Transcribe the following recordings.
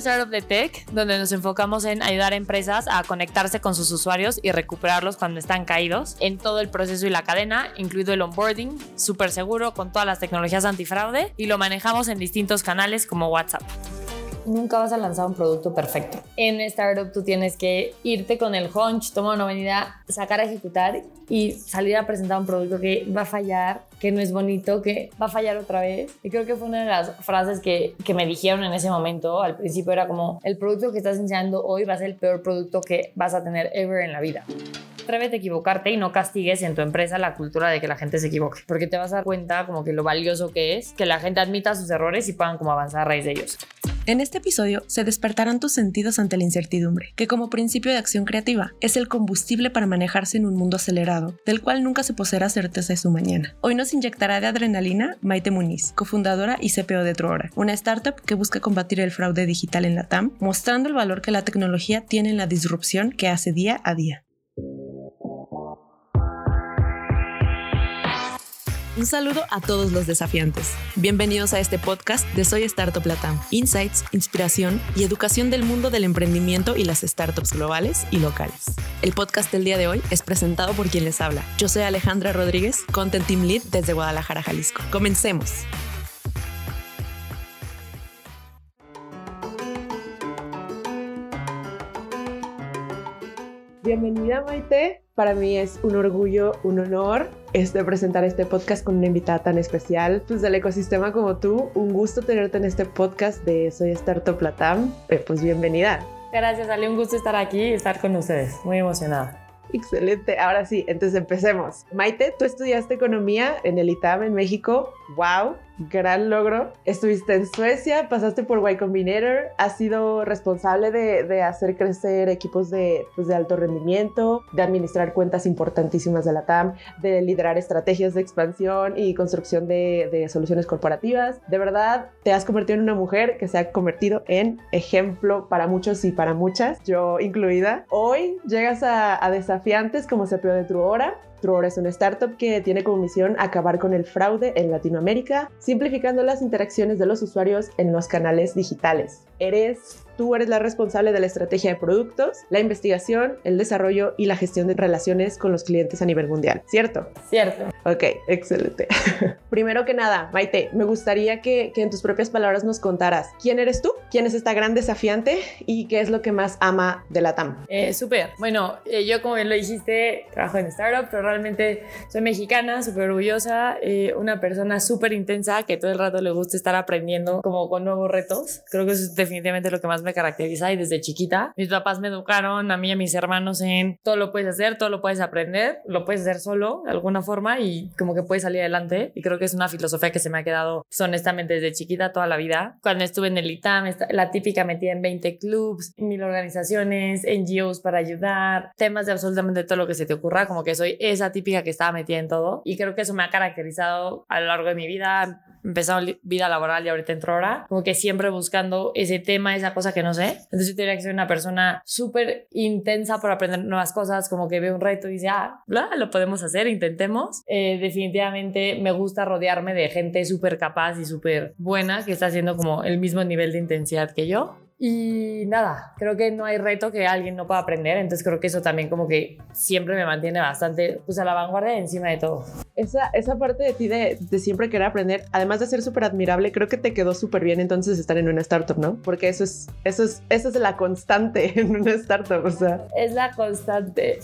startup de tech donde nos enfocamos en ayudar a empresas a conectarse con sus usuarios y recuperarlos cuando están caídos en todo el proceso y la cadena, incluido el onboarding, súper seguro con todas las tecnologías antifraude y lo manejamos en distintos canales como WhatsApp nunca vas a lanzar un producto perfecto. En startup tú tienes que irte con el hunch, tomar una avenida, sacar a ejecutar y salir a presentar un producto que va a fallar, que no es bonito, que va a fallar otra vez. Y creo que fue una de las frases que, que me dijeron en ese momento. Al principio era como, el producto que estás enseñando hoy va a ser el peor producto que vas a tener ever en la vida atrévete a equivocarte y no castigues en tu empresa la cultura de que la gente se equivoque, porque te vas a dar cuenta como que lo valioso que es que la gente admita sus errores y puedan como avanzar a raíz de ellos. En este episodio se despertarán tus sentidos ante la incertidumbre, que como principio de acción creativa es el combustible para manejarse en un mundo acelerado, del cual nunca se poseerá certeza de su mañana. Hoy nos inyectará de adrenalina Maite Muniz, cofundadora y CPO de Truora, una startup que busca combatir el fraude digital en la TAM, mostrando el valor que la tecnología tiene en la disrupción que hace día a día. Un saludo a todos los desafiantes. Bienvenidos a este podcast de Soy Startup Latam. Insights, inspiración y educación del mundo del emprendimiento y las startups globales y locales. El podcast del día de hoy es presentado por quien les habla. Yo soy Alejandra Rodríguez, Content Team Lead desde Guadalajara, Jalisco. Comencemos. Bienvenida Maite. Para mí es un orgullo, un honor este, presentar este podcast con una invitada tan especial pues del ecosistema como tú. Un gusto tenerte en este podcast de Soy Startup Latam. Eh, pues bienvenida. Gracias, Ale. Un gusto estar aquí y estar con ustedes. Muy emocionada. Excelente. Ahora sí, entonces empecemos. Maite, tú estudiaste economía en el ITAM en México. ¡Wow! gran logro. Estuviste en Suecia, pasaste por Y Combinator, has sido responsable de, hacer crecer equipos de, pues, de alto rendimiento, de administrar cuentas importantísimas de la TAM, de liderar estrategias de expansión y construcción de, soluciones corporativas. De verdad, te has convertido en una mujer que se ha convertido en ejemplo para muchos y para muchas, yo incluida. Hoy llegas a, desafiantes como CPO de Truora Truora es una startup que tiene como misión acabar con el fraude en Latinoamérica, simplificando las interacciones de los usuarios en los canales digitales. Eres tú eres la responsable de la estrategia de productos, la investigación, el desarrollo y la gestión de relaciones con los clientes a nivel mundial, ¿cierto? Cierto. Ok, excelente. Primero que nada, Maite, me gustaría que, en tus propias palabras nos contaras quién eres tú, quién es esta gran desafiante y qué es lo que más ama de la TAM. Eh, Súper. Bueno, eh, yo como bien lo dijiste, trabajo en startup, pero realmente soy mexicana, súper orgullosa, eh, una persona súper intensa que todo el rato le gusta estar aprendiendo como con nuevos retos. Creo que eso es definitivamente lo que más me caracteriza y desde chiquita mis papás me educaron a mí y a mis hermanos en todo lo puedes hacer, todo lo puedes aprender, lo puedes hacer solo de alguna forma y como que puedes salir adelante. Y creo que es una filosofía que se me ha quedado pues, honestamente desde chiquita toda la vida. Cuando estuve en el ITAM, la típica metida en 20 clubs, mil organizaciones, NGOs para ayudar, temas de absolutamente todo lo que se te ocurra, como que soy esa típica que estaba metida en todo. Y creo que eso me ha caracterizado a lo largo de mi vida, empezado vida laboral y ahorita entro ahora, como que siempre buscando ese tema, esa cosa que no sé. Entonces yo tendría que ser una persona súper intensa por aprender nuevas cosas, como que ve un reto y dice, ah, lo podemos hacer, intentemos. Eh, definitivamente me gusta rodearme de gente súper capaz y súper buena que está haciendo como el mismo nivel de intensidad que yo. Y nada, creo que no hay reto que alguien no pueda aprender, entonces creo que eso también como que siempre me mantiene bastante pues a la vanguardia encima de todo. Esa, esa parte de ti de, de siempre querer aprender, además de ser súper admirable, creo que te quedó súper bien entonces estar en una startup, ¿no? Porque eso es, eso es, eso es la constante en una startup, o sea. Es la constante.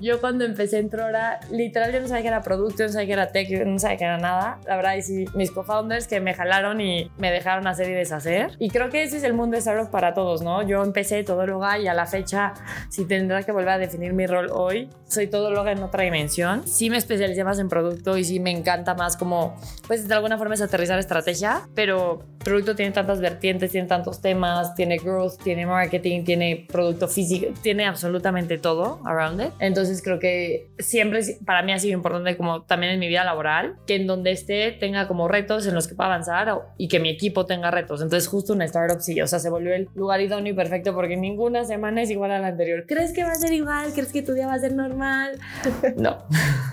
Yo cuando empecé en Trora, literal yo no sabía que era producto, no sabía que era tech, no sabía que era nada. La verdad, y sí, mis co-founders que me jalaron y me dejaron hacer y deshacer. Y creo que ese es el mundo de startup para todos, ¿no? Yo empecé todóloga y a la fecha, si tendrá que volver a definir mi rol hoy, soy todóloga en otra dimensión. Sí me especialicé más en producto y sí me encanta más como, pues de alguna forma es aterrizar estrategia, pero producto tiene tantas vertientes, tiene tantos temas, tiene growth, tiene marketing, tiene producto físico, tiene absolutamente todo around it. Entonces creo que siempre para mí ha sido importante como también en mi vida laboral, que en donde esté tenga como retos en los que pueda avanzar y que mi equipo tenga retos. Entonces justo una startup sí, o sea, se volvió el lugar idóneo y perfecto porque ninguna semana es igual a la anterior. ¿Crees que va a ser igual? ¿Crees que tu día va a ser normal? No.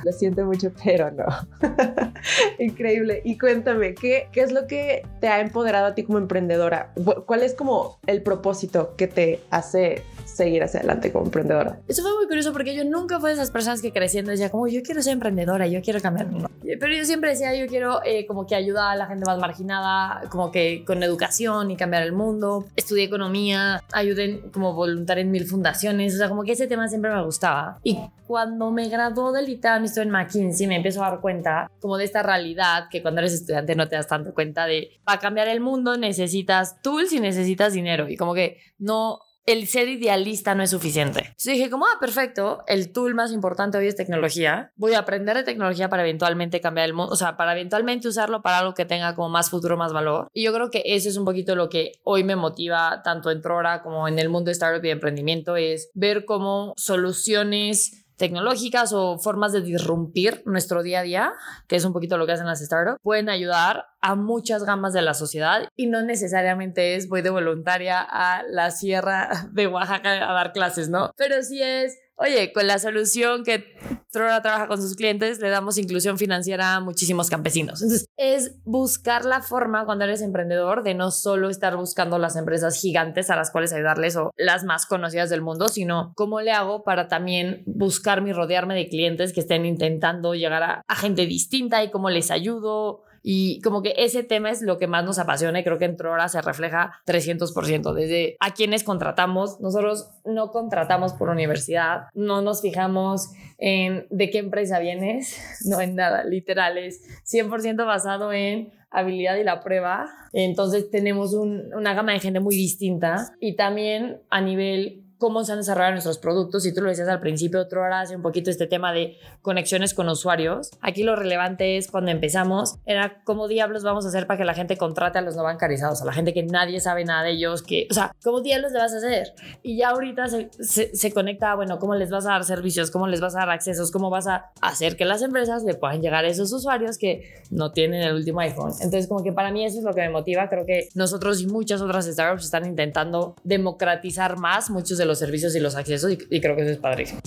Lo siento mucho, pero no. Increíble. Y cuéntame, ¿qué, ¿qué es lo que te ha empoderado a ti como emprendedora? ¿Cuál es como el propósito que te hace seguir hacia adelante como emprendedora? Eso fue muy curioso porque yo nunca fui de esas personas que creciendo decía como yo quiero ser emprendedora, yo quiero cambiar Pero yo siempre decía yo quiero eh, como que ayudar a la gente más marginada, como que con educación y cambiar el mundo. Estudié economía, ayudé como voluntaria en mil fundaciones, o sea, como que ese tema siempre me gustaba. Y cuando me graduó del ITAM, estoy en McKinsey, me empiezo a dar cuenta como de esta realidad que cuando eres estudiante no te das tanto cuenta de para cambiar el mundo necesitas tools y necesitas dinero y como que no el ser idealista no es suficiente. Entonces dije como, ah, perfecto, el tool más importante hoy es tecnología. Voy a aprender de tecnología para eventualmente cambiar el mundo, o sea, para eventualmente usarlo para algo que tenga como más futuro, más valor. Y yo creo que eso es un poquito lo que hoy me motiva tanto en Trora como en el mundo de startup y emprendimiento, es ver cómo soluciones tecnológicas o formas de disrumpir nuestro día a día, que es un poquito lo que hacen las startups, pueden ayudar a muchas gamas de la sociedad y no necesariamente es voy de voluntaria a la sierra de Oaxaca a dar clases, ¿no? Pero sí es Oye, con la solución que Trora trabaja con sus clientes, le damos inclusión financiera a muchísimos campesinos. Entonces, es buscar la forma cuando eres emprendedor de no solo estar buscando las empresas gigantes a las cuales ayudarles o las más conocidas del mundo, sino cómo le hago para también buscarme y rodearme de clientes que estén intentando llegar a, a gente distinta y cómo les ayudo y como que ese tema es lo que más nos apasiona y creo que en Trora se refleja 300%. Desde a quienes contratamos, nosotros no contratamos por universidad, no nos fijamos en de qué empresa vienes, no en nada, literal, es 100% basado en habilidad y la prueba. Entonces tenemos una gama de gente muy distinta y también a nivel cómo se han desarrollado nuestros productos. Y tú lo decías al principio, otro hora hace un poquito este tema de conexiones con usuarios. Aquí lo relevante es cuando empezamos, era cómo diablos vamos a hacer para que la gente contrate a los no bancarizados, a la gente que nadie sabe nada de ellos, que, o sea, ¿cómo diablos le vas a hacer? Y ya ahorita se, se, conecta, bueno, ¿cómo les vas a dar servicios? ¿Cómo les vas a dar accesos? ¿Cómo vas a hacer que las empresas le puedan llegar a esos usuarios que no tienen el último iPhone? Entonces, como que para mí eso es lo que me motiva. Creo que nosotros y muchas otras startups están intentando democratizar más muchos de los servicios y los accesos y, creo que eso es padrísimo.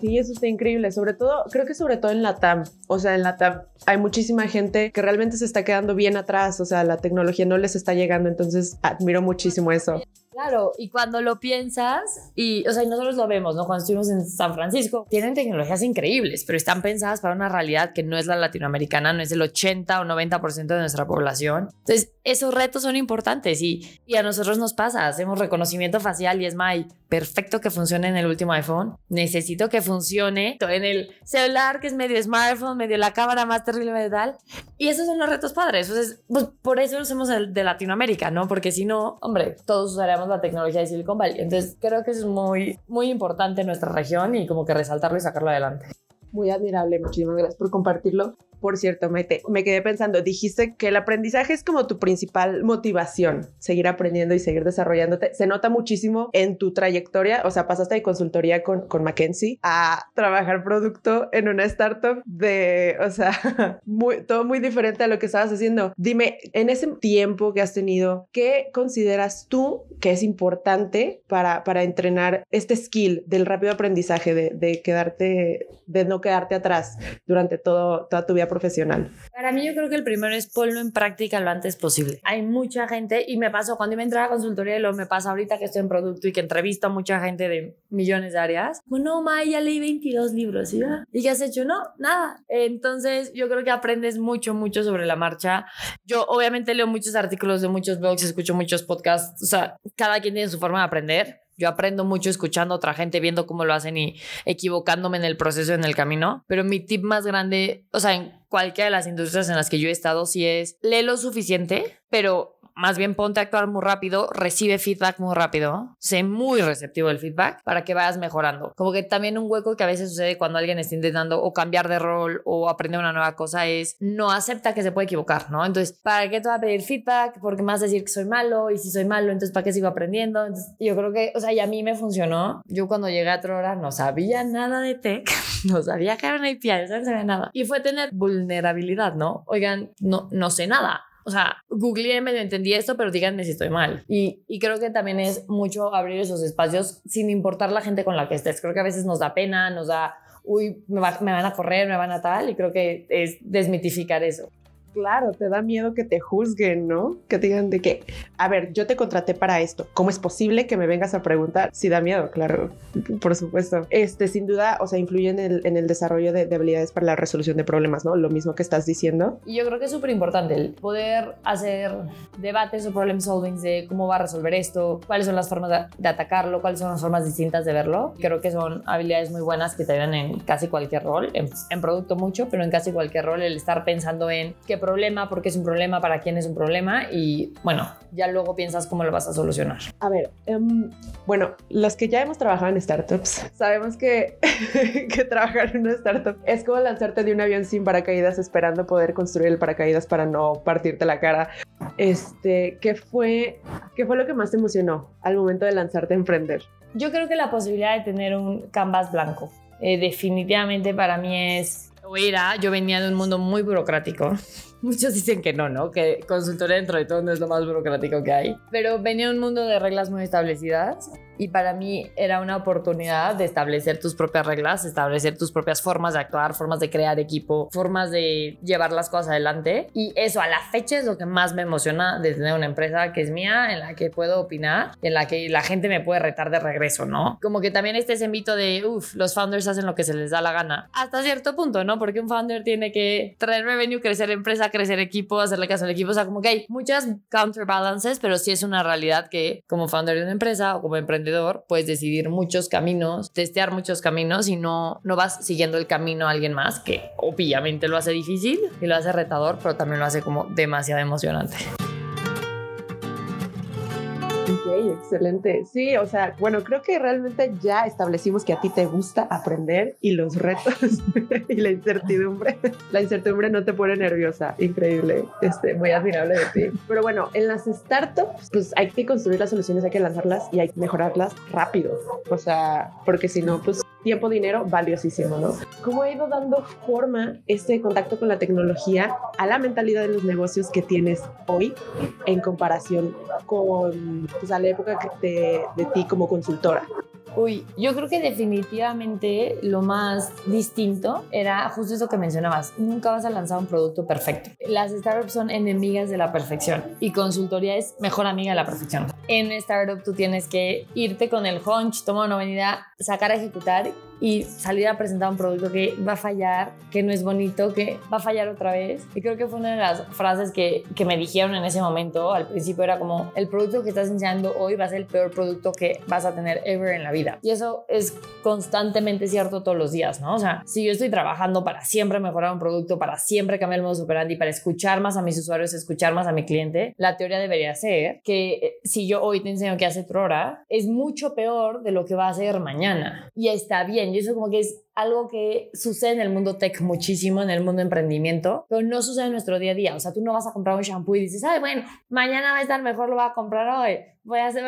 Sí, eso está increíble. Sobre todo, creo que sobre todo en la TAM. O sea, en la TAM hay muchísima gente que realmente se está quedando bien atrás. O sea, la tecnología no les está llegando. Entonces, admiro muchísimo eso. Claro, y cuando lo piensas, y, o sea, nosotros lo vemos, ¿no? Cuando estuvimos en San Francisco, tienen tecnologías increíbles, pero están pensadas para una realidad que no es la latinoamericana, no es el 80 o 90% de nuestra población. Entonces, esos retos son importantes y, y a nosotros nos pasa, hacemos reconocimiento facial y es my perfecto que funcione en el último iPhone, necesito que funcione en el celular que es medio smartphone, medio la cámara más terrible de tal, y esos son los retos padres. Entonces, pues, por eso somos de Latinoamérica, ¿no? Porque si no, hombre, todos usaríamos la tecnología de Silicon Valley. Entonces creo que es muy, muy importante en nuestra región y como que resaltarlo y sacarlo adelante. Muy admirable, muchísimas gracias por compartirlo. Por cierto, me, me quedé pensando, dijiste que el aprendizaje es como tu principal motivación, seguir aprendiendo y seguir desarrollándote. Se nota muchísimo en tu trayectoria, o sea, pasaste de consultoría con, con Mackenzie a trabajar producto en una startup de, o sea, muy, todo muy diferente a lo que estabas haciendo. Dime, en ese tiempo que has tenido, ¿qué consideras tú que es importante para, para entrenar este skill del rápido aprendizaje, de, de quedarte, de no quedarte atrás durante todo, toda tu vida profesional? Para mí yo creo que el primero es ponlo en práctica lo antes posible. Hay mucha gente y me pasó cuando me entré a consultoría y lo me pasa ahorita que estoy en producto y que entrevisto a mucha gente de millones de áreas. Bueno, May, ya leí 22 libros ¿sí? ¿y qué has hecho? No, nada. Entonces yo creo que aprendes mucho, mucho sobre la marcha. Yo obviamente leo muchos artículos de muchos blogs, escucho muchos podcasts, o sea, cada quien tiene su forma de aprender yo aprendo mucho escuchando a otra gente, viendo cómo lo hacen y equivocándome en el proceso, en el camino. Pero mi tip más grande, o sea, en cualquiera de las industrias en las que yo he estado, sí es lee lo suficiente, pero más bien ponte a actuar muy rápido, recibe feedback muy rápido, sé muy receptivo del feedback para que vayas mejorando. Como que también un hueco que a veces sucede cuando alguien está intentando o cambiar de rol o aprender una nueva cosa es no acepta que se puede equivocar, ¿no? Entonces, ¿para qué te va a pedir feedback? Porque me vas a decir que soy malo y si soy malo, entonces ¿para qué sigo aprendiendo? Entonces, yo creo que, o sea, y a mí me funcionó. Yo cuando llegué a Trora no sabía nada de tech, no sabía que era una API, no sabía nada. Y fue tener vulnerabilidad, ¿no? Oigan, no, no sé nada o sea, googleé, medio entendí esto, pero díganme si estoy mal. Y, creo que también es mucho abrir esos espacios sin importar la gente con la que estés. Creo que a veces nos da pena, nos da, uy, me, me van a correr, me van a tal, y creo que es desmitificar eso claro, te da miedo que te juzguen, ¿no? Que te digan de que, a ver, yo te contraté para esto. ¿Cómo es posible que me vengas a preguntar? Sí da miedo, claro, por supuesto. Este, sin duda, o sea, influye en el, en el desarrollo de, habilidades para la resolución de problemas, ¿no? Lo mismo que estás diciendo. Y yo creo que es súper importante el poder hacer debates o problem solving de cómo va a resolver esto, cuáles son las formas de, atacarlo, cuáles son las formas distintas de verlo. Creo que son habilidades muy buenas que te ayudan en casi cualquier rol, en, en producto mucho, pero en casi cualquier rol, el estar pensando en qué problema, porque es un problema, para quién es un problema y bueno, ya luego piensas cómo lo vas a solucionar. A ver, um, bueno, los que ya hemos trabajado en startups, sabemos que, que trabajar en una startup es como lanzarte de un avión sin paracaídas esperando poder construir el paracaídas para no partirte la cara. Este, ¿qué fue, qué fue lo que más te emocionó al momento de lanzarte a emprender? Yo creo que la posibilidad de tener un canvas blanco. Eh, definitivamente para mí es, o era, yo venía de un mundo muy burocrático Muchos dicen que no, ¿no? Que consultoría dentro de todo no es lo más burocrático que hay. Pero venía un mundo de reglas muy establecidas y para mí era una oportunidad de establecer tus propias reglas, establecer tus propias formas de actuar, formas de crear equipo, formas de llevar las cosas adelante. Y eso a la fecha es lo que más me emociona de tener una empresa que es mía, en la que puedo opinar, en la que la gente me puede retar de regreso, ¿no? Como que también este ese mito de, uff, los founders hacen lo que se les da la gana. Hasta cierto punto, ¿no? Porque un founder tiene que traer revenue, crecer empresa, crecer equipo, hacerle caso al equipo. O sea, como que hay muchas counterbalances, pero sí es una realidad que como founder de una empresa o como emprendedor, puedes decidir muchos caminos, testear muchos caminos y no, no vas siguiendo el camino a alguien más, que obviamente lo hace difícil y lo hace retador, pero también lo hace como demasiado emocionante. Excelente. Sí, o sea, bueno, creo que realmente ya establecimos que a ti te gusta aprender y los retos y la incertidumbre. La incertidumbre no te pone nerviosa. Increíble. Este, muy admirable de ti. Pero bueno, en las startups, pues hay que construir las soluciones, hay que lanzarlas y hay que mejorarlas rápido. O sea, porque si no, pues tiempo, dinero, valiosísimo, ¿no? ¿Cómo ha ido dando forma este contacto con la tecnología a la mentalidad de los negocios que tienes hoy en comparación con pues, a la época de, de ti como consultora? Uy, yo creo que definitivamente lo más distinto era justo eso que mencionabas. Nunca vas a lanzar un producto perfecto. Las startups son enemigas de la perfección y consultoría es mejor amiga de la perfección. En startup tú tienes que irte con el hunch, tomar una avenida, sacar a ejecutar y salir a presentar un producto que va a fallar, que no es bonito, que va a fallar otra vez. Y creo que fue una de las frases que, que me dijeron en ese momento. Al principio era como, el producto que estás enseñando hoy va a ser el peor producto que vas a tener ever en la vida. Y eso es constantemente cierto todos los días, ¿no? O sea, si yo estoy trabajando para siempre mejorar un producto, para siempre cambiar el modo operandi, para escuchar más a mis usuarios, escuchar más a mi cliente, la teoría debería ser que eh, si yo hoy te enseño que hace hora, es mucho peor de lo que va a hacer mañana. Y está bien y eso como que es algo que sucede en el mundo tech muchísimo, en el mundo emprendimiento, pero no sucede en nuestro día a día. O sea, tú no vas a comprar un shampoo y dices, ay, bueno, mañana va a estar mejor, lo voy a comprar hoy. Voy a hacer...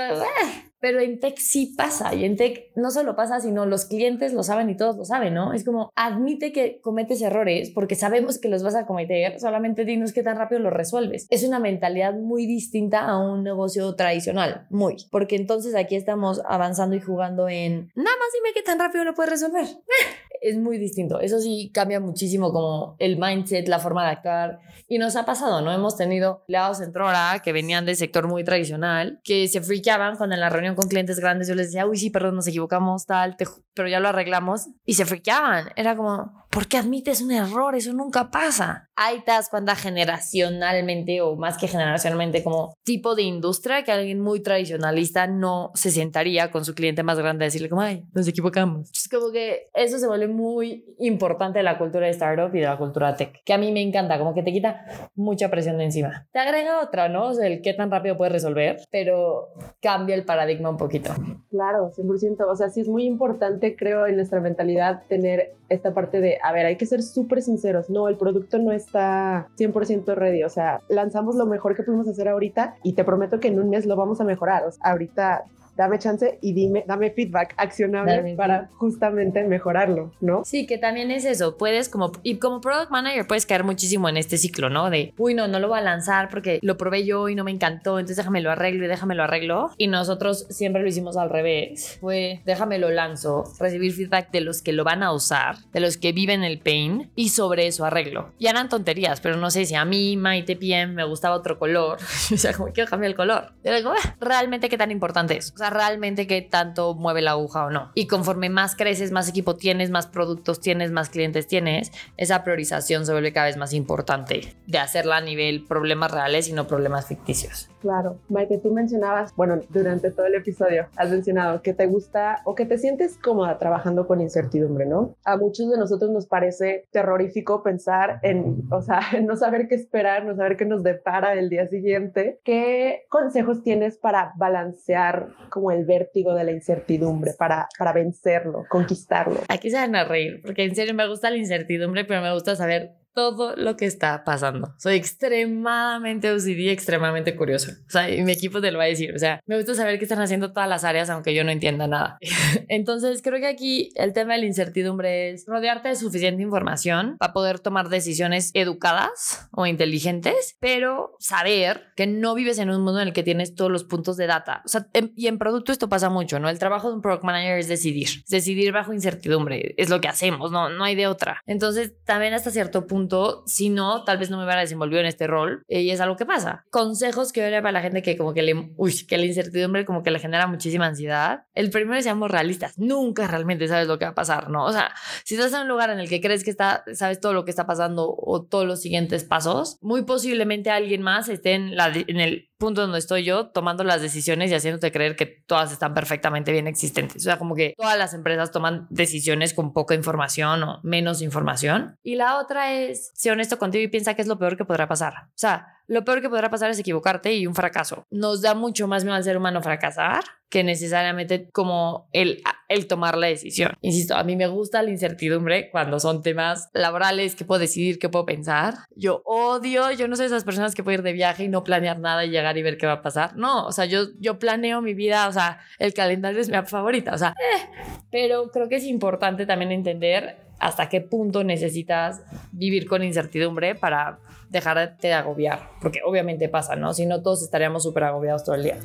Pero en tech sí pasa y en tech no solo pasa, sino los clientes lo saben y todos lo saben, ¿no? Es como, admite que cometes errores porque sabemos que los vas a cometer, solamente dinos qué tan rápido los resuelves. Es una mentalidad muy distinta a un negocio tradicional, muy, porque entonces aquí estamos avanzando y jugando en, nada más dime qué tan rápido lo puedes resolver. es muy distinto. Eso sí cambia muchísimo como el mindset, la forma de actuar. Y nos ha pasado, ¿no? Hemos tenido lados en Trora que venían del sector muy tradicional, que se friqueaban cuando en la reunión con clientes grandes yo les decía, uy, sí, perdón, nos equivocamos, tal, pero ya lo arreglamos. Y se friqueaban. Era como, ¿por qué admites un error? Eso nunca pasa. Hay te das cuenta generacionalmente o más que generacionalmente como tipo de industria que alguien muy tradicionalista no se sentaría con su cliente más grande a decirle como, ay, nos equivocamos. Es como que eso se vuelve muy importante de la cultura de startup y de la cultura tech, que a mí me encanta, como que te quita mucha presión de encima. Te agrega otra, ¿no? O sea, el qué tan rápido puedes resolver, pero cambia el paradigma un poquito. Claro, 100%. O sea, sí es muy importante, creo, en nuestra mentalidad tener esta parte de, a ver, hay que ser súper sinceros. No, el producto no está 100% ready. O sea, lanzamos lo mejor que pudimos hacer ahorita y te prometo que en un mes lo vamos a mejorar. O sea, ahorita dame chance y dime, dame feedback accionable para justamente mejorarlo, ¿no? Sí, que también es eso, puedes como, y como product manager puedes caer muchísimo en este ciclo, ¿no? De, uy, no, no lo voy a lanzar porque lo probé yo y no me encantó, entonces déjame lo arreglo y déjame lo arreglo. Y nosotros siempre lo hicimos al revés, fue, déjame lo lanzo, recibir feedback de los que lo van a usar, de los que viven el pain y sobre eso arreglo. Y eran tonterías, pero no sé si a mí, Maite PM, me gustaba otro color, o sea, como quiero cambiar el color. Y digo, ah, realmente qué tan importante es, o sea, realmente qué tanto mueve la aguja o no. Y conforme más creces, más equipo tienes, más productos tienes, más clientes tienes, esa priorización se vuelve cada vez más importante de hacerla a nivel problemas reales y no problemas ficticios. Claro, Maite, tú mencionabas, bueno, durante todo el episodio has mencionado que te gusta o que te sientes cómoda trabajando con incertidumbre, ¿no? A muchos de nosotros nos parece terrorífico pensar en, o sea, en no saber qué esperar, no saber qué nos depara el día siguiente. ¿Qué consejos tienes para balancear como el vértigo de la incertidumbre, para, para vencerlo, conquistarlo? Aquí se van a reír, porque en serio me gusta la incertidumbre, pero me gusta saber todo lo que está pasando. Soy extremadamente OCD, extremadamente curioso. O sea, y mi equipo te lo va a decir. O sea, me gusta saber qué están haciendo todas las áreas, aunque yo no entienda nada. Entonces, creo que aquí el tema de la incertidumbre es rodearte de suficiente información para poder tomar decisiones educadas o inteligentes, pero saber que no vives en un mundo en el que tienes todos los puntos de data. O sea, y en producto esto pasa mucho, ¿no? El trabajo de un product manager es decidir. Decidir bajo incertidumbre. Es lo que hacemos, no, no hay de otra. Entonces, también hasta cierto punto si no, tal vez no me hubiera desenvolvido en este rol eh, y es algo que pasa. Consejos que yo para la gente que como que le, uy, que la incertidumbre como que le genera muchísima ansiedad. El primero seamos realistas, nunca realmente sabes lo que va a pasar, ¿no? O sea, si estás en un lugar en el que crees que está, sabes todo lo que está pasando o todos los siguientes pasos, muy posiblemente alguien más esté en, la, en el punto donde estoy yo tomando las decisiones y haciéndote creer que todas están perfectamente bien existentes. O sea, como que todas las empresas toman decisiones con poca información o menos información. Y la otra es, ser honesto contigo y piensa que es lo peor que podrá pasar. O sea, lo peor que podrá pasar es equivocarte y un fracaso. Nos da mucho más miedo al ser humano fracasar que necesariamente como el, el tomar la decisión. Insisto, a mí me gusta la incertidumbre cuando son temas laborales, que puedo decidir, que puedo pensar. Yo odio, yo no soy esas personas que pueden ir de viaje y no planear nada y llegar y ver qué va a pasar. No, o sea, yo, yo planeo mi vida, o sea, el calendario es mi favorita, o sea, eh. pero creo que es importante también entender hasta qué punto necesitas vivir con incertidumbre para dejarte de agobiar, porque obviamente pasa, ¿no? Si no, todos estaríamos súper agobiados todo el día.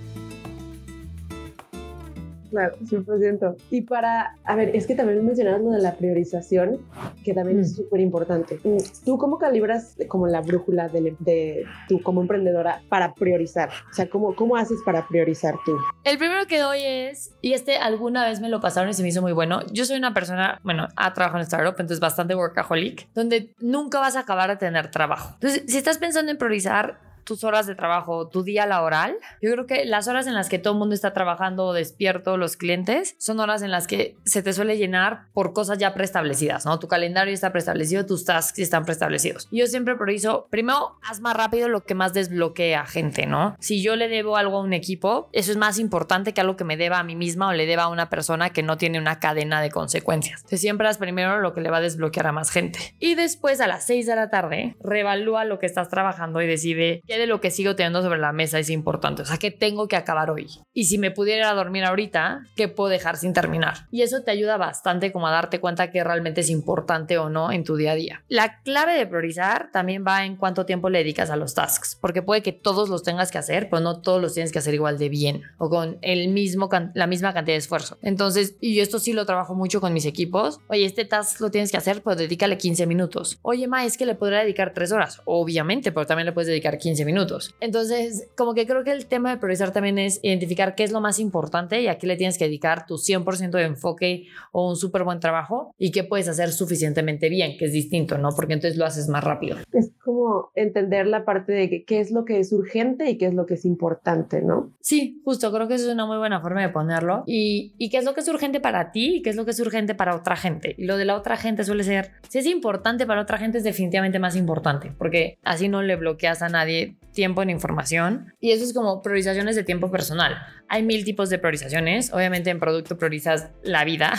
Claro, 100%. Y para, a ver, es que también mencionabas lo de la priorización, que también es mm. súper importante. ¿Tú cómo calibras como la brújula de, de, tú como emprendedora para priorizar? O sea, ¿cómo, ¿cómo haces para priorizar tú? El primero que doy es, y este alguna vez me lo pasaron y se me hizo muy bueno, yo soy una persona, bueno, ha trabajado en startup, entonces bastante workaholic, donde nunca vas a acabar de tener trabajo. Entonces, si estás pensando en priorizar, tus horas de trabajo, tu día laboral, yo creo que las horas en las que todo el mundo está trabajando despierto, los clientes, son horas en las que se te suele llenar por cosas ya preestablecidas, ¿no? Tu calendario está preestablecido, tus tasks están preestablecidos. Yo siempre priorizo, primero, haz más rápido lo que más desbloquea gente, ¿no? Si yo le debo algo a un equipo, eso es más importante que algo que me deba a mí misma o le deba a una persona que no tiene una cadena de consecuencias. Entonces siempre haz primero lo que le va a desbloquear a más gente. Y después a las 6 de la tarde, revalúa lo que estás trabajando y decide de lo que sigo teniendo sobre la mesa es importante. O sea, ¿qué tengo que acabar hoy? Y si me pudiera dormir ahorita, ¿qué puedo dejar sin terminar? Y eso te ayuda bastante como a darte cuenta que realmente es importante o no en tu día a día. La clave de priorizar también va en cuánto tiempo le dedicas a los tasks, porque puede que todos los tengas que hacer, pero no todos los tienes que hacer igual de bien o con el mismo la misma cantidad de esfuerzo. Entonces, y yo esto sí lo trabajo mucho con mis equipos. Oye, este task lo tienes que hacer, pues dedícale 15 minutos. Oye, ma, es que le podría dedicar 3 horas. Obviamente, pero también le puedes dedicar 15 minutos. Entonces, como que creo que el tema de priorizar también es identificar qué es lo más importante y a qué le tienes que dedicar tu 100% de enfoque o un súper buen trabajo y qué puedes hacer suficientemente bien, que es distinto, ¿no? Porque entonces lo haces más rápido. Es como entender la parte de qué es lo que es urgente y qué es lo que es importante, ¿no? Sí, justo, creo que eso es una muy buena forma de ponerlo. Y, y qué es lo que es urgente para ti y qué es lo que es urgente para otra gente. Y lo de la otra gente suele ser, si es importante para otra gente, es definitivamente más importante, porque así no le bloqueas a nadie tiempo en información y eso es como priorizaciones de tiempo personal. Hay mil tipos de priorizaciones. Obviamente en producto priorizas la vida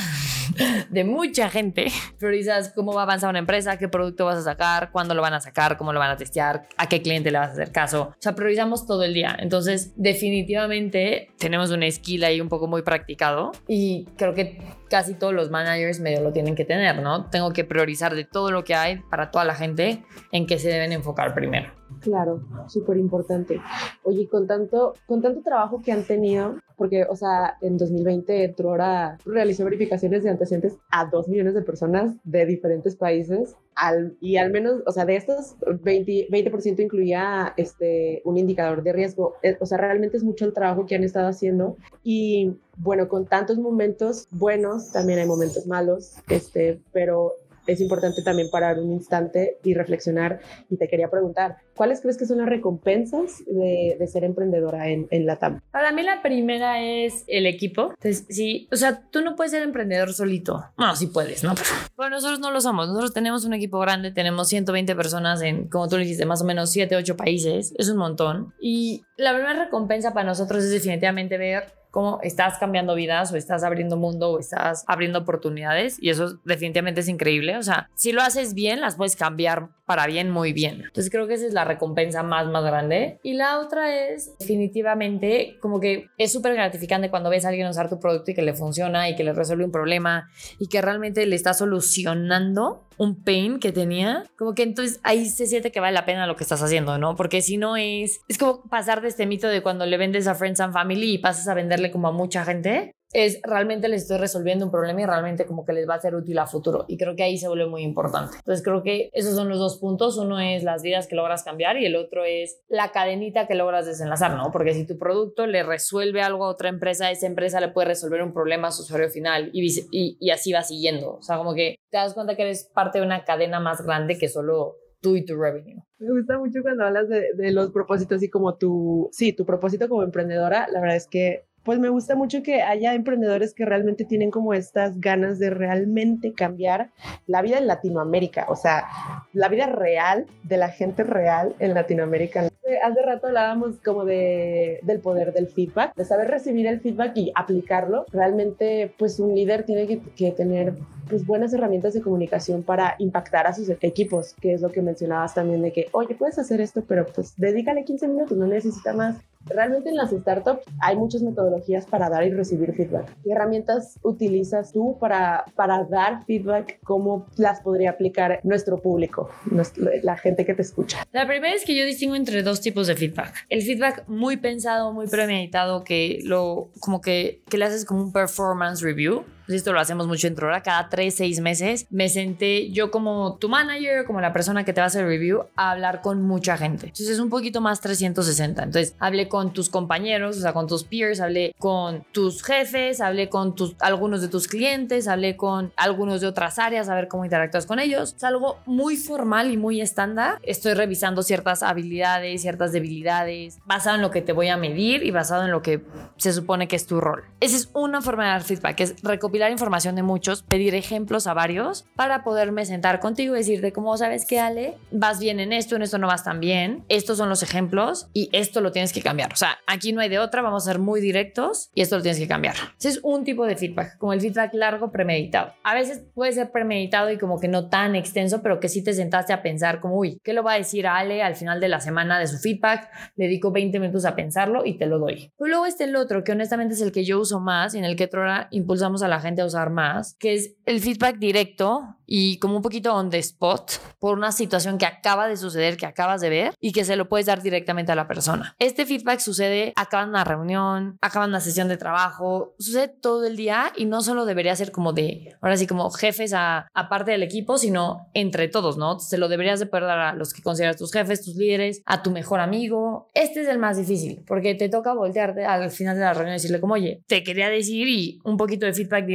de mucha gente. Priorizas cómo va a avanzar una empresa, qué producto vas a sacar, cuándo lo van a sacar, cómo lo van a testear, a qué cliente le vas a hacer caso. O sea, priorizamos todo el día. Entonces, definitivamente tenemos un skill ahí un poco muy practicado y creo que casi todos los managers medio lo tienen que tener, ¿no? Tengo que priorizar de todo lo que hay para toda la gente en qué se deben enfocar primero. Claro, súper importante. Oye, con tanto, con tanto trabajo que han tenido, porque, o sea, en 2020 Trora realizó verificaciones de antecedentes a dos millones de personas de diferentes países, al, y al menos, o sea, de estos, 20%, 20 incluía este, un indicador de riesgo. Eh, o sea, realmente es mucho el trabajo que han estado haciendo. Y bueno, con tantos momentos buenos, también hay momentos malos, este, pero es importante también parar un instante y reflexionar. Y te quería preguntar, ¿cuáles crees que son las recompensas de, ser emprendedora en, la TAM? Para mí la primera es el equipo. Entonces, sí, o sea, tú no puedes ser emprendedor solito. Bueno, sí puedes, ¿no? Bueno, nosotros no lo somos. Nosotros tenemos un equipo grande, tenemos 120 personas en, como tú dijiste, más o menos 7, 8 países. Es un montón. Y la primera recompensa para nosotros es definitivamente ver cómo estás cambiando vidas o estás abriendo mundo o estás abriendo oportunidades y eso definitivamente es increíble. O sea, si lo haces bien, las puedes cambiar para bien, muy bien. Entonces creo que esa es la recompensa más, más grande. Y la otra es definitivamente como que es súper gratificante cuando ves a alguien usar tu producto y que le funciona y que le resuelve un problema y que realmente le está solucionando un pain que tenía. Como que entonces ahí se siente que vale la pena lo que estás haciendo, ¿no? Porque si no es, es como pasar de este mito de cuando le vendes a Friends and Family y pasas a venderle como a mucha gente es realmente les estoy resolviendo un problema y realmente como que les va a ser útil a futuro. Y creo que ahí se vuelve muy importante. Entonces creo que esos son los dos puntos. Uno es las vidas que logras cambiar y el otro es la cadenita que logras desenlazar, ¿no? Porque si tu producto le resuelve algo a otra empresa, esa empresa le puede resolver un problema a su usuario final y, y, y así va siguiendo. O sea, como que te das cuenta que eres parte de una cadena más grande que solo tú y tu revenue. Me gusta mucho cuando hablas de, de, los propósitos y como tu, sí, tu propósito como emprendedora, la verdad es que pues me gusta mucho que haya emprendedores que realmente tienen como estas ganas de realmente cambiar la vida en Latinoamérica, o sea, la vida real de la gente real en Latinoamérica. Hace rato hablábamos como de, del poder del feedback, de saber recibir el feedback y aplicarlo. Realmente, pues un líder tiene que, tener pues buenas herramientas de comunicación para impactar a sus equipos, que es lo que mencionabas también de que, oye, puedes hacer esto, pero pues dedícale 15 minutos, no necesita más. Realmente en las startups hay muchas metodologías para dar y recibir feedback. ¿Qué herramientas utilizas tú para, para dar feedback? ¿Cómo las podría aplicar nuestro público, nuestro, la gente que te escucha? La primera es que yo distingo entre dos tipos de feedback. El feedback muy pensado, muy premeditado, que lo como que, que le haces como un performance review esto lo hacemos mucho en Trora, cada tres, seis meses me senté yo como tu manager, como la persona que te va a hacer review, a hablar con mucha gente. Entonces es un poquito más 360. Entonces hablé con tus compañeros, o sea, con tus peers, hablé con tus jefes, hablé con tus, algunos de tus clientes, hablé con algunos de otras áreas, a ver cómo interactúas con ellos. Es algo muy formal y muy estándar. Estoy revisando ciertas habilidades, ciertas debilidades, basado en lo que te voy a medir y basado en lo que se supone que es tu rol. Esa es una forma de dar feedback, es recopilar recopilar información de muchos, pedir ejemplos a varios para poderme sentar contigo y decirte cómo sabes que Ale, vas bien en esto, en esto no vas tan bien, estos son los ejemplos y esto lo tienes que cambiar. O sea, aquí no hay de otra, vamos a ser muy directos y esto lo tienes que cambiar. Ese es un tipo de feedback, como el feedback largo premeditado. A veces puede ser premeditado y como que no tan extenso, pero que sí te sentaste a pensar como, uy, ¿qué lo va a decir a Ale al final de la semana de su feedback? Le dedico 20 minutos a pensarlo y te lo doy. Pero luego está el otro, que honestamente es el que yo uso más y en el que Trora impulsamos a la gente a usar más, que es el feedback directo y como un poquito on the spot por una situación que acaba de suceder, que acabas de ver y que se lo puedes dar directamente a la persona. Este feedback sucede acabando una reunión, acabando una sesión de trabajo, sucede todo el día y no solo debería ser como de, ahora sí, como jefes a, parte del equipo, sino entre todos, ¿no? Se lo deberías de poder dar a los que consideras tus jefes, tus líderes, a tu mejor amigo. Este es el más difícil porque te toca voltearte al final de la reunión y decirle como, oye, te quería decir y un poquito de feedback directo,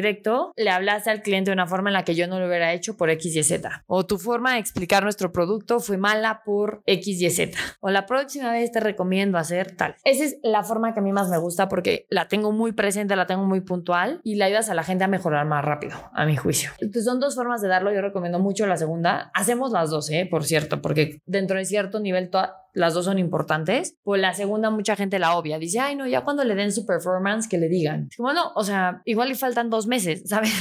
le hablaste al cliente de una forma en la que yo no lo hubiera hecho por X, Y, Z. O tu forma de explicar nuestro producto fue mala por X, Y, Z. O la próxima vez te recomiendo hacer tal. Esa es la forma que a mí más me gusta porque la tengo muy presente, la tengo muy puntual y la ayudas a la gente a mejorar más rápido, a mi juicio. Entonces son dos formas de darlo. Yo recomiendo mucho la segunda. Hacemos las dos, ¿eh? por cierto, porque dentro de cierto nivel las dos son importantes. Pues la segunda mucha gente la obvia. Dice, ay, no, ya cuando le den su performance, que le digan. Como no, o sea, igual le faltan dos, meses, ¿sabes?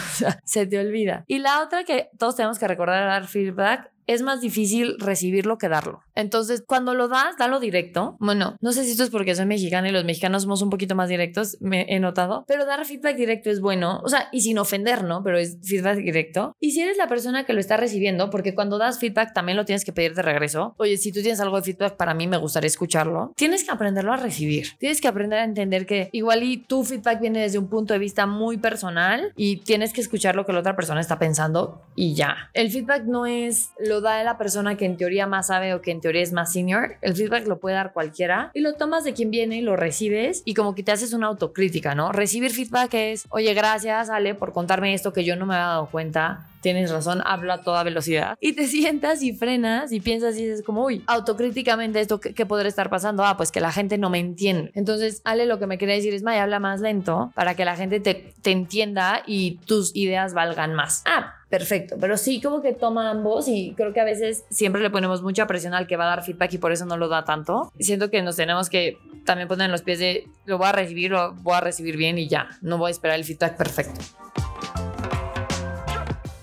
Se te olvida. Y la otra que todos tenemos que recordar dar feedback es más difícil recibirlo que darlo. Entonces, cuando lo das, dalo directo. Bueno, no sé si esto es porque soy mexicana y los mexicanos somos un poquito más directos, me he notado, pero dar feedback directo es bueno, o sea, y sin ofender, ¿no? Pero es feedback directo. Y si eres la persona que lo está recibiendo, porque cuando das feedback también lo tienes que pedir de regreso. Oye, si tú tienes algo de feedback para mí, me gustaría escucharlo. Tienes que aprenderlo a recibir. Tienes que aprender a entender que igual y tu feedback viene desde un punto de vista muy personal y tienes que escuchar lo que la otra persona está pensando y ya. El feedback no es lo da la persona que en teoría más sabe o que en teoría es más senior. El feedback lo puede dar cualquiera y lo tomas de quien viene y lo recibes y como que te haces una autocrítica, ¿no? Recibir feedback es, oye, gracias Ale por contarme esto que yo no me había dado cuenta tienes razón, hablo a toda velocidad. Y te sientas y frenas y piensas y dices como, uy, autocríticamente esto, ¿qué, podría estar pasando? Ah, pues que la gente no me entiende. Entonces, Ale lo que me quiere decir es, Maya, habla más lento para que la gente te, te entienda y tus ideas valgan más. Ah, perfecto. Pero sí, como que toma ambos y creo que a veces siempre le ponemos mucha presión al que va a dar feedback y por eso no lo da tanto. Siento que nos tenemos que también poner en los pies de lo voy a recibir, lo voy a recibir bien y ya. No voy a esperar el feedback perfecto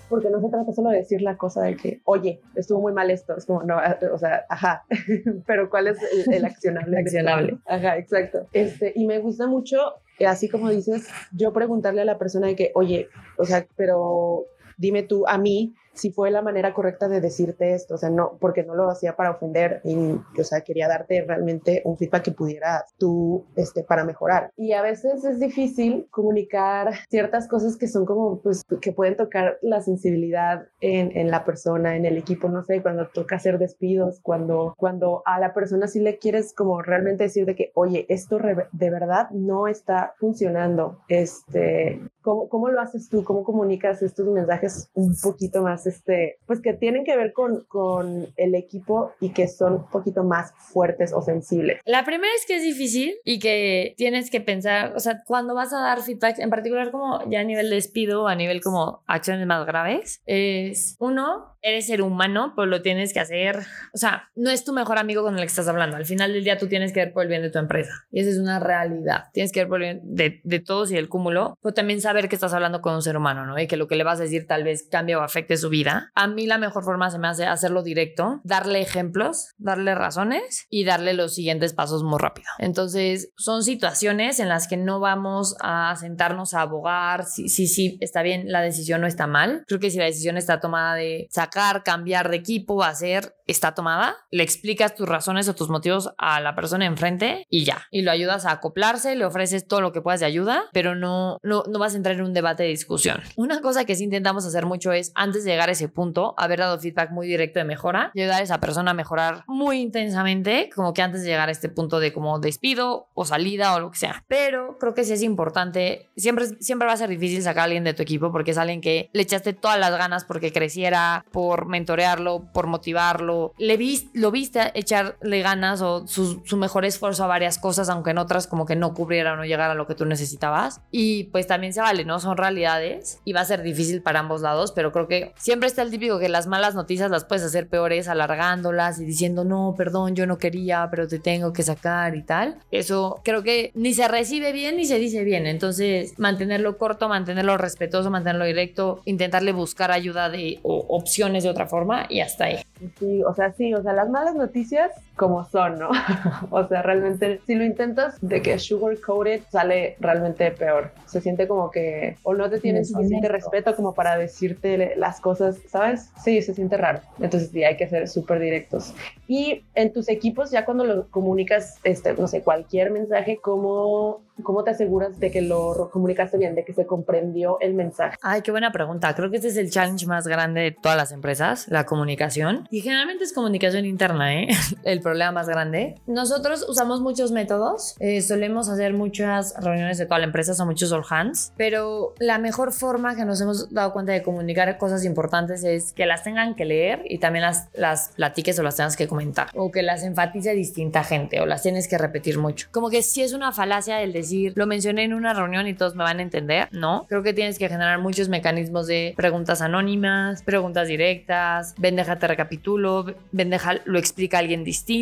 porque no se trata solo de decir la cosa de que, oye, estuvo muy mal esto, es como, no, ah, o sea, ajá, pero ¿cuál es el, accionable? accionable. Ajá, exacto. Este, y me gusta mucho, así como dices, yo preguntarle a la persona de que, oye, o sea, pero dime tú a mí si fue la manera correcta de decirte esto, o sea, no, porque no lo hacía para ofender, y, o sea, quería darte realmente un feedback que pudieras tú, este, para mejorar. Y a veces es difícil comunicar ciertas cosas que son como, pues, que pueden tocar la sensibilidad en, en la persona, en el equipo, no sé, cuando toca hacer despidos, cuando, cuando a la persona sí le quieres como realmente decir de que, oye, esto de verdad no está funcionando, este, ¿cómo, ¿cómo lo haces tú? ¿Cómo comunicas estos mensajes un poquito más este, pues que tienen que ver con, con el equipo y que son un poquito más fuertes o sensibles. La primera es que es difícil y que tienes que pensar, o sea, cuando vas a dar feedback, en particular como ya a nivel despido, a nivel como acciones más graves, es uno, eres ser humano, pues lo tienes que hacer. O sea, no es tu mejor amigo con el que estás hablando. Al final del día tú tienes que ver por el bien de tu empresa. Y esa es una realidad. Tienes que ver por el bien de, de todos y el cúmulo, pero también saber que estás hablando con un ser humano, ¿no? Y que lo que le vas a decir tal vez cambie o afecte su vida. A mí la mejor forma se me hace hacerlo directo, darle ejemplos, darle razones y darle los siguientes pasos muy rápido. Entonces, son situaciones en las que no vamos a sentarnos a abogar si sí, sí, está bien, la decisión no está mal. Creo que si la decisión está tomada de sacar cambiar de equipo, hacer, está tomada, le explicas tus razones o tus motivos a la persona enfrente y ya. Y lo ayudas a acoplarse, le ofreces todo lo que puedas de ayuda, pero no, no, no vas a entrar en un debate de discusión. Una cosa que sí intentamos hacer mucho es, antes de llegar a ese punto, haber dado feedback muy directo de mejora y ayudar a esa persona a mejorar muy intensamente, como que antes de llegar a este punto de como despido o salida o lo que sea. Pero creo que sí es importante, siempre, siempre va a ser difícil sacar a alguien de tu equipo porque es alguien que le echaste todas las ganas porque creciera, por mentorearlo, por motivarlo. Le lo viste echarle ganas o su, mejor esfuerzo a varias cosas, aunque en otras como que no cubriera o llegara a lo que tú necesitabas. Y pues también se vale, ¿no? Son realidades y va a ser difícil para ambos lados, pero creo que siempre está el típico que las malas noticias las puedes hacer peores alargándolas y diciendo, no, perdón, yo no quería, pero te tengo que sacar y tal. Eso creo que ni se recibe bien ni se dice bien. Entonces, mantenerlo corto, mantenerlo respetuoso, mantenerlo directo, intentarle buscar ayuda de opciones de otra forma y hasta ahí. Sí, o sea, sí, o sea, las malas noticias como son, ¿no? o sea, realmente, si lo intentas de que sugar coated, sale realmente peor. Se siente como que, o no te tienes suficiente respeto como para decirte las cosas, ¿sabes? Sí, se siente raro. Entonces, sí, hay que ser súper directos. Y en tus equipos, ya cuando lo comunicas, este, no sé, cualquier mensaje, ¿cómo, cómo te aseguras de que lo comunicaste bien, de que se comprendió el mensaje? Ay, qué buena pregunta. Creo que este es el challenge más grande de todas las empresas, la comunicación. Y generalmente es comunicación interna, ¿eh? El problema más grande. Nosotros usamos muchos métodos, eh, solemos hacer muchas reuniones de toda la empresa, son muchos all hands, pero la mejor forma que nos hemos dado cuenta de comunicar cosas importantes es que las tengan que leer y también las, las platiques o las tengas que comentar, o que las enfatice distinta gente, o las tienes que repetir mucho. Como que si es una falacia el decir, lo mencioné en una reunión y todos me van a entender, ¿no? Creo que tienes que generar muchos mecanismos de preguntas anónimas, preguntas directas, ven, déjate recapitulo, ven, lo explica alguien distinto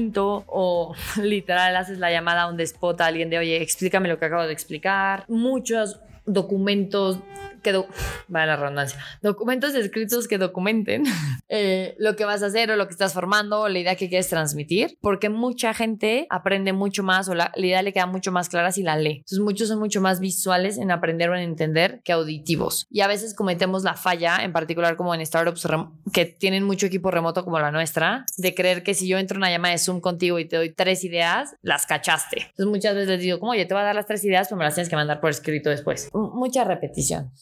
o literal haces la llamada a un despota a alguien de, oye, explícame lo que acabo de explicar. Muchos documentos que, va la redundancia, documentos escritos que documenten eh, lo que vas a hacer o lo que estás formando o la idea que quieres transmitir, porque mucha gente aprende mucho más o la, la idea le queda mucho más clara si la lee. Entonces muchos son mucho más visuales en aprender o en entender que auditivos. Y a veces cometemos la falla, en particular como en startups que tienen mucho equipo remoto como la nuestra, de creer que si yo entro en una llamada de Zoom contigo y te doy tres ideas, las cachaste. Entonces muchas veces les digo, como, oye, te voy a dar las tres ideas, pero me las tienes que mandar por escrito después. Mucha repetición.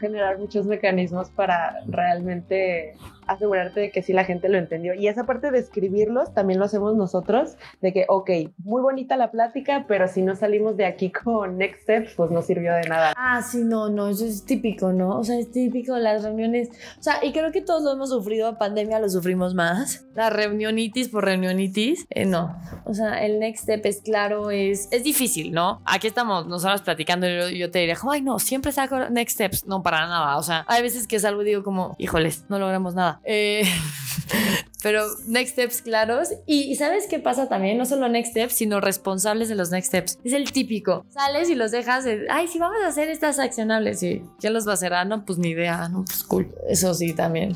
Generar muchos mecanismos para realmente asegurarte de que sí la gente lo entendió. Y esa parte de escribirlos también lo hacemos nosotros, de que, ok, muy bonita la plática, pero si no salimos de aquí con Next Steps, pues no sirvió de nada. Ah, sí, no, no, eso es típico, ¿no? O sea, es típico las reuniones. O sea, y creo que todos lo hemos sufrido, pandemia lo sufrimos más. La reunionitis por reunionitis, eh, no. O sea, el Next Step es claro, es, es difícil, ¿no? Aquí estamos nosotros platicando y yo, yo te diría, ay, no, siempre saco Next Steps. No, para nada. O sea, hay veces que salgo y digo como, híjoles, no logramos nada. Eh, pero next steps claros. Y, ¿sabes qué pasa también? No solo next steps, sino responsables de los next steps. Es el típico. Sales y los dejas de, ay, si vamos a hacer estas accionables. Sí, ¿quién los va a hacer? Ah, no, pues ni idea. No, pues cool. Eso sí, también.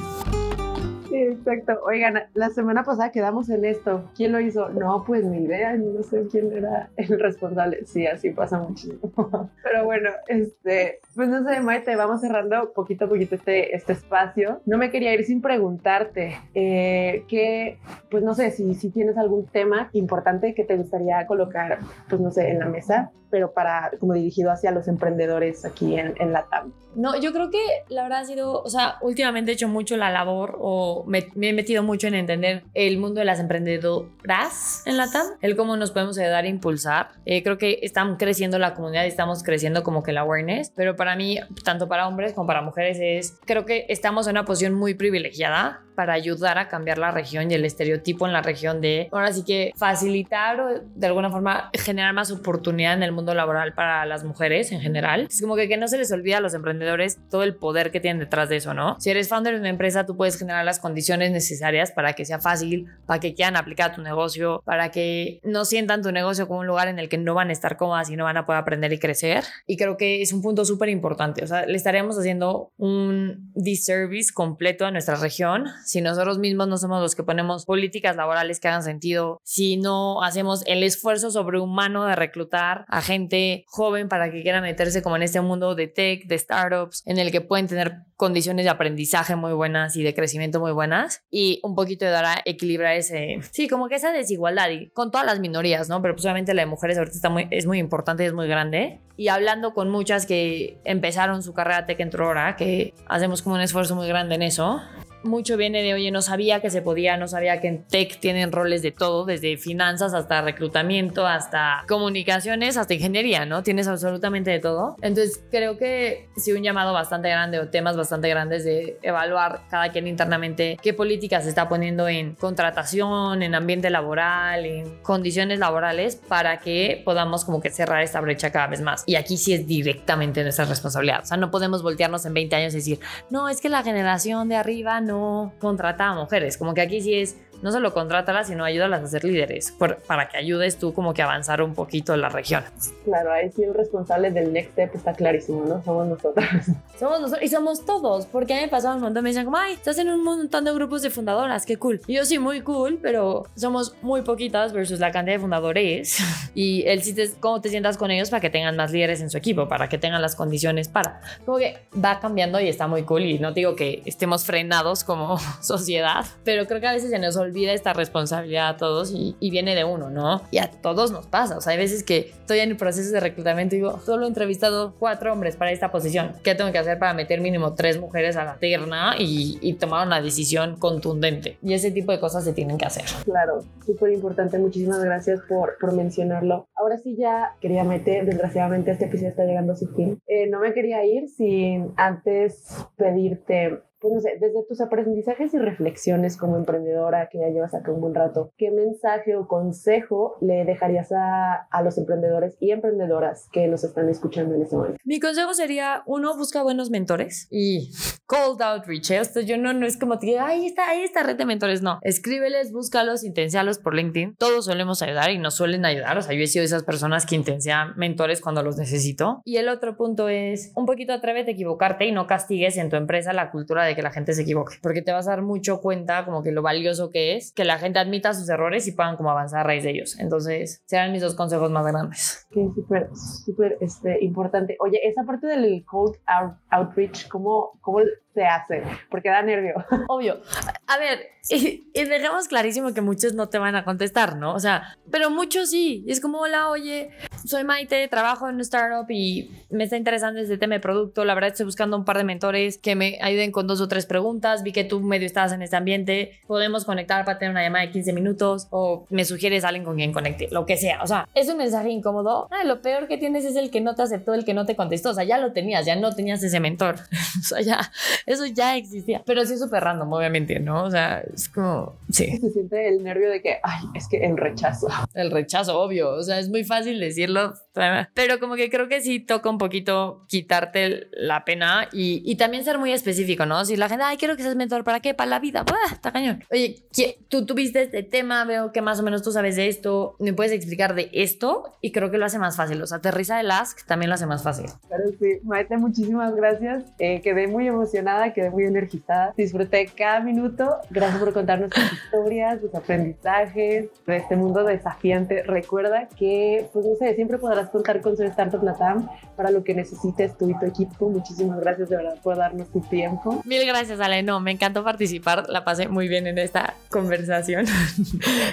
Exacto. Oigan, la semana pasada quedamos en esto. ¿Quién lo hizo? No, pues ni idea, no sé quién era el responsable. Sí, así pasa muchísimo. Pero bueno, este, pues no sé, Maite, vamos cerrando poquito a poquito este, este espacio. No me quería ir sin preguntarte eh, que, pues no sé, si, si tienes algún tema importante que te gustaría colocar, pues no sé, en la mesa, pero para, como dirigido hacia los emprendedores aquí en, en la TAM. No, yo creo que la verdad ha sido, o sea, últimamente he hecho mucho la labor o me, he metido mucho en entender el mundo de las emprendedoras en la TAM, el cómo nos podemos ayudar a impulsar. Eh, creo que están creciendo la comunidad y estamos creciendo como que la awareness, pero para mí, tanto para hombres como para mujeres, es, creo que estamos en una posición muy privilegiada para ayudar a cambiar la región y el estereotipo en la región de, ahora sí que facilitar o de alguna forma generar más oportunidad en el mundo laboral para las mujeres en general. Es como que, que no se les olvida a los emprendedores todo el poder que tienen detrás de eso, ¿no? Si eres founder de una empresa, tú puedes generar las condiciones necesarias para que sea fácil, para que quieran aplicar tu negocio, para que no sientan tu negocio como un lugar en el que no van a estar cómodas y no van a poder aprender y crecer. Y creo que es un punto súper importante. O sea, le estaríamos haciendo un disservice completo a nuestra región si nosotros mismos no somos los que ponemos políticas laborales que hagan sentido, si no hacemos el esfuerzo sobrehumano de reclutar a gente joven para que quiera meterse como en este mundo de tech, de startups, en el que pueden tener condiciones de aprendizaje muy buenas y de crecimiento muy buenas y un poquito de dar a equilibrar ese, sí, como que esa desigualdad y con todas las minorías, ¿no? Pero pues obviamente la de mujeres ahorita está muy, es muy importante, es muy grande y hablando con muchas que empezaron su carrera tech en ahora, que hacemos como un esfuerzo muy grande en eso, mucho viene de, oye, no sabía que se podía, no sabía que en tech tienen roles de todo, desde finanzas hasta reclutamiento, hasta comunicaciones, hasta ingeniería, ¿no? Tienes absolutamente de todo. Entonces, creo que sí un llamado bastante grande o temas bastante grandes de evaluar cada quien internamente qué políticas se está poniendo en contratación, en ambiente laboral, en condiciones laborales para que podamos como que cerrar esta brecha cada vez más. Y aquí sí es directamente nuestra responsabilidad. O sea, no podemos voltearnos en 20 años y decir, no, es que la generación de arriba no contrata a mujeres. Como que aquí sí es no solo contrátalas, sino ayúdalas a ser líderes para que ayudes tú como que a avanzar un poquito en la región. Claro, ahí sí el responsable del Next Step está clarísimo, ¿no? Somos nosotros. Somos nosotros y somos todos, porque a mí me pasaba un montón, me decían como, ay, estás en un montón de grupos de fundadoras, qué cool. Y yo sí, muy cool, pero somos muy poquitas versus la cantidad de fundadores. y el chiste es cómo te sientas con ellos para que tengan más líderes en su equipo, para que tengan las condiciones para. Como que va cambiando y está muy cool y no digo que estemos frenados como sociedad, pero creo que a veces se nos olvida olvida esta responsabilidad a todos y, viene de uno, ¿no? Y a todos nos pasa. O sea, hay veces que estoy en el proceso de reclutamiento y digo, solo he entrevistado cuatro hombres para esta posición. ¿Qué tengo que hacer para meter mínimo tres mujeres a la terna y, tomar una decisión contundente? Y ese tipo de cosas se tienen que hacer. Claro, súper importante. Muchísimas gracias por, por mencionarlo. Ahora sí ya quería meter, desgraciadamente este episodio está llegando a su fin. Eh, no me quería ir sin antes pedirte pues desde tus aprendizajes y reflexiones como emprendedora que ya llevas acá un buen rato, ¿qué mensaje o consejo le dejarías a, a los emprendedores y emprendedoras que nos están escuchando en este momento? Mi consejo sería, uno, busca buenos mentores y cold outreach. ¿eh? O yo no, no es como que, ahí está, ahí está red de mentores. No, escríbeles, búscalos, intencialos por LinkedIn. Todos solemos ayudar y nos suelen ayudar. O sea, yo he sido de esas personas que intencian mentores cuando los necesito. Y el otro punto es, un poquito atrévete a equivocarte y no castigues en tu empresa la cultura de que la gente se equivoque. Porque te vas a dar mucho cuenta como que lo valioso que es que la gente admita sus errores y puedan como avanzar a raíz de ellos. Entonces, serán mis dos consejos más grandes. Sí, súper, súper este, importante. Oye, esa parte del cold outreach, ¿cómo, cómo se hace, porque da nervio. Obvio. A ver, y, dejemos clarísimo que muchos no te van a contestar, ¿no? O sea, pero muchos sí. Es como, hola, oye, soy Maite, trabajo en un startup y me está interesando este tema de producto. La verdad estoy buscando un par de mentores que me ayuden con dos o tres preguntas. Vi que tú medio estabas en este ambiente. Podemos conectar para tener una llamada de 15 minutos o me sugieres a alguien con quien conecte, lo que sea. O sea, es un mensaje incómodo. Ah, lo peor que tienes es el que no te aceptó, el que no te contestó. O sea, ya lo tenías, ya no tenías ese mentor. o sea, ya eso ya existía. Pero sí es súper random, obviamente, ¿no? O sea, es como, sí. Se siente el nervio de que, ay, es que el rechazo. El rechazo, obvio. O sea, es muy fácil decirlo, pero como que creo que sí toca un poquito quitarte la pena y, y también ser muy específico, ¿no? Si la gente, ay, quiero que seas mentor, ¿para qué? Para la vida. Buah, está cañón. Oye, tú tuviste este tema, veo que más o menos tú sabes de esto, ¿me puedes explicar de esto? Y creo que lo hace más fácil. O sea, aterriza el ask también lo hace más fácil. Claro, sí. Maite, muchísimas gracias. Eh, quedé muy emocionada quedé muy energizada. Disfruté cada minuto. Gracias por contarnos tus historias, tus aprendizajes de este mundo desafiante. Recuerda que, pues no sé, siempre podrás contar con Soy Startup Latam para lo que necesites tú y tu equipo. Muchísimas gracias de verdad por darnos tu tiempo. Mil gracias, Ale. No, me encantó participar. La pasé muy bien en esta conversación.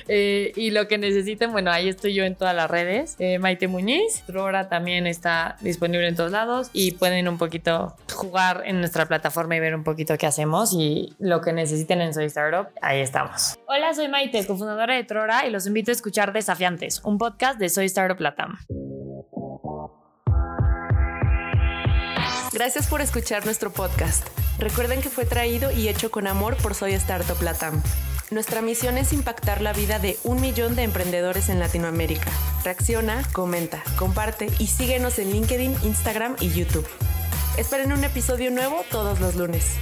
Eh, y lo que necesiten, bueno, ahí estoy yo en todas las redes. Eh, Maite Muñiz, Trora también está disponible en todos lados y pueden un poquito jugar en nuestra plataforma y ver un poquito qué hacemos y lo que necesiten en Soy Startup, ahí estamos. Hola, soy Maite, cofundadora de Trora y los invito a escuchar Desafiantes, un podcast de Soy Startup Latam. Gracias por escuchar nuestro podcast. Recuerden que fue traído y hecho con amor por Soy Startup Latam. Nuestra misión es impactar la vida de un millón de emprendedores en Latinoamérica. Reacciona, comenta, comparte y síguenos en LinkedIn, Instagram y YouTube. Esperen un episodio nuevo todos los lunes.